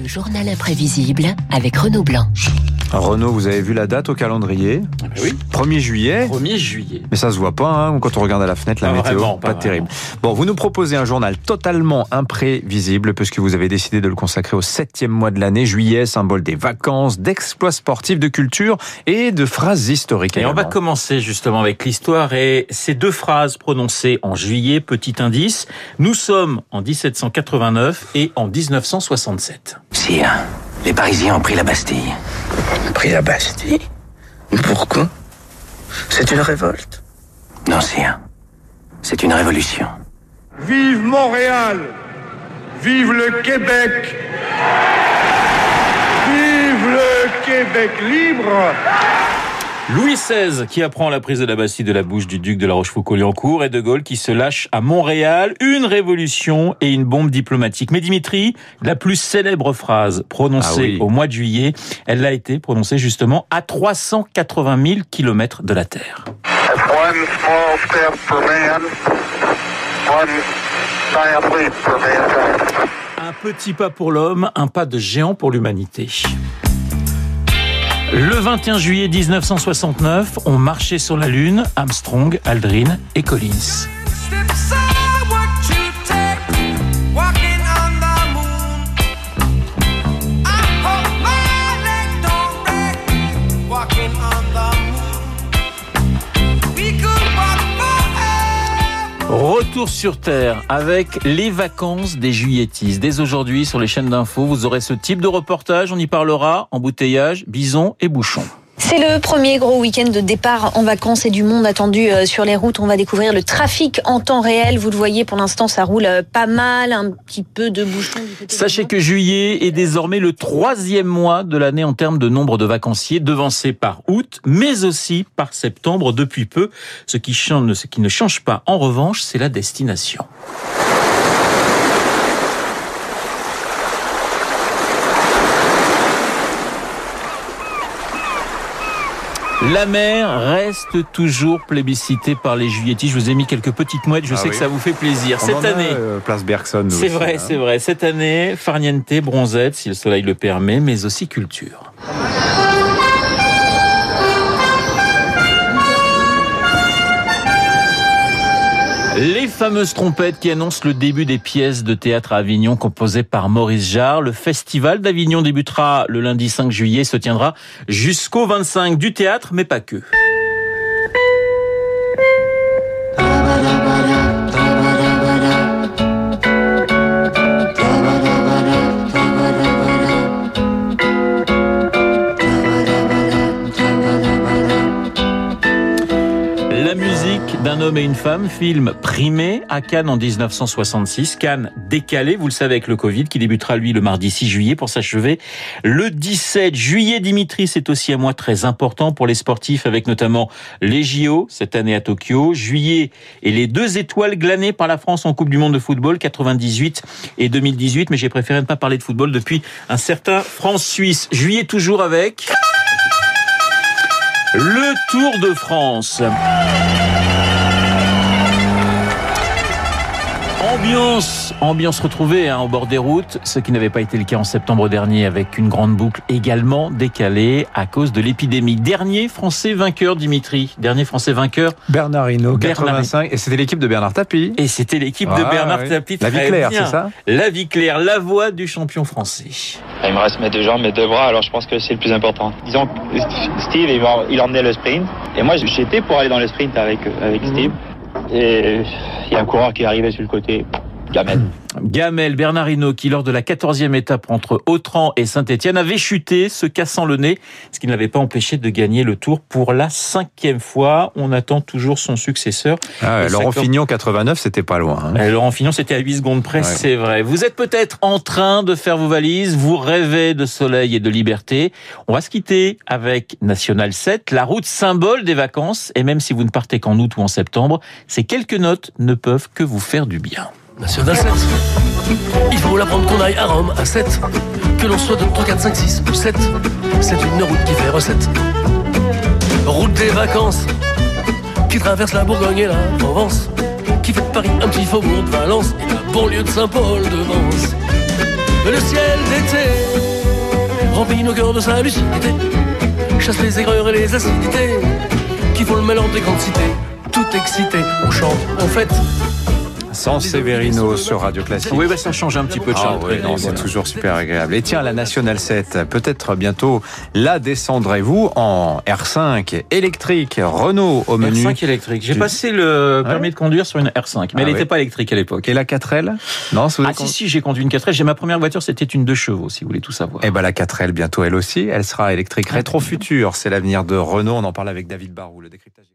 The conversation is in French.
Le journal imprévisible avec Renaud Blanc. Renaud, vous avez vu la date au calendrier? Ah bah Oui, 1er juillet 1er juillet. mais ça se voit pas hein, quand on regarde à la fenêtre la Pas météo, vraiment, pas, pas terrible. Bon, vous nous proposez un journal totalement imprévisible puisque vous avez décidé de le consacrer au septième mois de l'année, juillet, symbole des vacances, d'exploits sportifs, de culture et de phrases historiques. Et on va commencer justement avec l'histoire et ces deux phrases prononcées en juillet, petit indice. Nous sommes en 1789 et en 1967. Sire, les Parisiens ont pris la Bastille. Pris la Bastille? Pourquoi? C'est une révolte? Non, sire. C'est une révolution. Vive Montréal Vive le Québec Vive le Québec libre Louis XVI qui apprend la prise de la Bastille de la bouche du duc de la Rochefoucauld-Liancourt et De Gaulle qui se lâche à Montréal, une révolution et une bombe diplomatique. Mais Dimitri, la plus célèbre phrase prononcée Ah oui. au mois de juillet, elle l'a été prononcée justement à 380 000 kilomètres de la Terre. One small step for man, one giant leap for mankind. Un petit pas pour l'homme, un pas de géant pour l'humanité. Le 21 juillet 1969, on marchait sur la Lune, Armstrong, Aldrin et Collins. Retour sur Terre avec les vacances des juilletistes. Dès aujourd'hui, sur les chaînes d'infos, vous aurez ce type de reportage. On y parlera embouteillage, bison et bouchons. C'est le premier gros week-end de départ en vacances et du monde attendu euh, sur les routes. On va découvrir le trafic en temps réel. Vous le voyez, pour l'instant, ça roule euh, pas mal, un petit peu de bouchons. Sachez que juillet est désormais le troisième mois de l'année en termes de nombre de vacanciers, devancé par août, mais aussi par septembre depuis peu. Ce qui, change, ce qui ne change pas, en revanche, c'est la destination. La mer reste toujours plébiscitée par les juilletistes. Je vous ai mis quelques petites mouettes, je Ah sais oui. que ça vous fait plaisir. On Cette en a, année, euh, place Bergson. c'est vrai, hein. c'est vrai. Cette année, farniente, bronzette, si le soleil le permet, mais aussi culture. Les fameuses trompettes qui annoncent le début des pièces de théâtre à Avignon composées par Maurice Jarre. Le festival d'Avignon débutera le lundi 5 juillet, se tiendra jusqu'au 25 du théâtre, mais pas que. Homme et une femme, film primé à Cannes en 1966. Cannes décalé, vous le savez, avec le Covid, qui débutera lui le mardi 6 juillet pour s'achever le 17 juillet. Dimitri, c'est aussi un mois très important pour les sportifs, avec notamment les JO cette année à Tokyo. Juillet et les deux étoiles glanées par la France en Coupe du Monde de football 98 et 2018. Mais j'ai préféré ne pas parler de football depuis un certain France-Suisse. Juillet toujours avec le Tour de France. Ambiance, ambiance retrouvée hein, au bord des routes, ce qui n'avait pas été le cas en septembre dernier avec une grande boucle également décalée à cause de l'épidémie. Dernier Français vainqueur, Dimitri. Dernier Français vainqueur. Bernard Hinault, Bernard 85. Et c'était l'équipe de Bernard Tapie. Et c'était l'équipe de Ah, Bernard oui. Tapie. La vie claire, c'est ça? La vie claire, la voix du champion français. Il me reste mes deux jambes, mes deux bras, alors je pense que c'est le plus important. Disons que Steve, il, emmenait le sprint. Et moi, j'étais pour aller dans le sprint avec, avec Steve. Et il y a un coureur qui est arrivé sur le côté. Gamel. Gamel Bernardino qui lors de la 14e étape entre Autran et Saint-Etienne avait chuté, se cassant le nez, ce qui ne l'avait pas empêché de gagner le tour pour la cinquième fois. On attend toujours son successeur. Ah Laurent Fignon, 89, c'était pas loin. hein. Euh, Laurent Fignon, c'était à 8 secondes près, Ouais. c'est vrai. Vous êtes peut-être en train de faire vos valises, vous rêvez de soleil et de liberté. On va se quitter avec National 7, la route symbole des vacances. Et même si vous ne partez qu'en août ou en septembre, ces quelques notes ne peuvent que vous faire du bien. National 7. Il faut l'apprendre qu'on aille à Rome à 7. Que l'on soit de 3, 4, 5, 6 ou 7. C'est une route qui fait recette. Route des vacances. Qui traverse la Bourgogne et la Provence. Qui fait de Paris un petit faubourg de Valence. Et la banlieue de Saint-Paul de Vence. Le ciel d'été remplit nos cœurs de sa lucidité, chasse les aigreurs et les acidités qui font le malheur des grandes cités. Tout excité, on chante, on fête. Sans Severino sur Radio Classique. Oui, bah, ça change un petit peu de Ah oui, non, c'est voilà. toujours super agréable. Et tiens, la Nationale 7, peut-être bientôt la descendrez-vous en R5 électrique Renault au menu. R5 électrique. J'ai passé le permis de conduire sur une R5, mais Ah elle n'était ouais. pas électrique à l'époque. Et la 4L Non, si vous Ah si, si, j'ai conduit une 4L. J'ai ma première voiture, c'était une 2 chevaux, si vous voulez tout savoir. Eh ben la 4L bientôt elle aussi, elle sera électrique rétro future, c'est l'avenir de Renault, on en parle avec David Barou, le décryptage.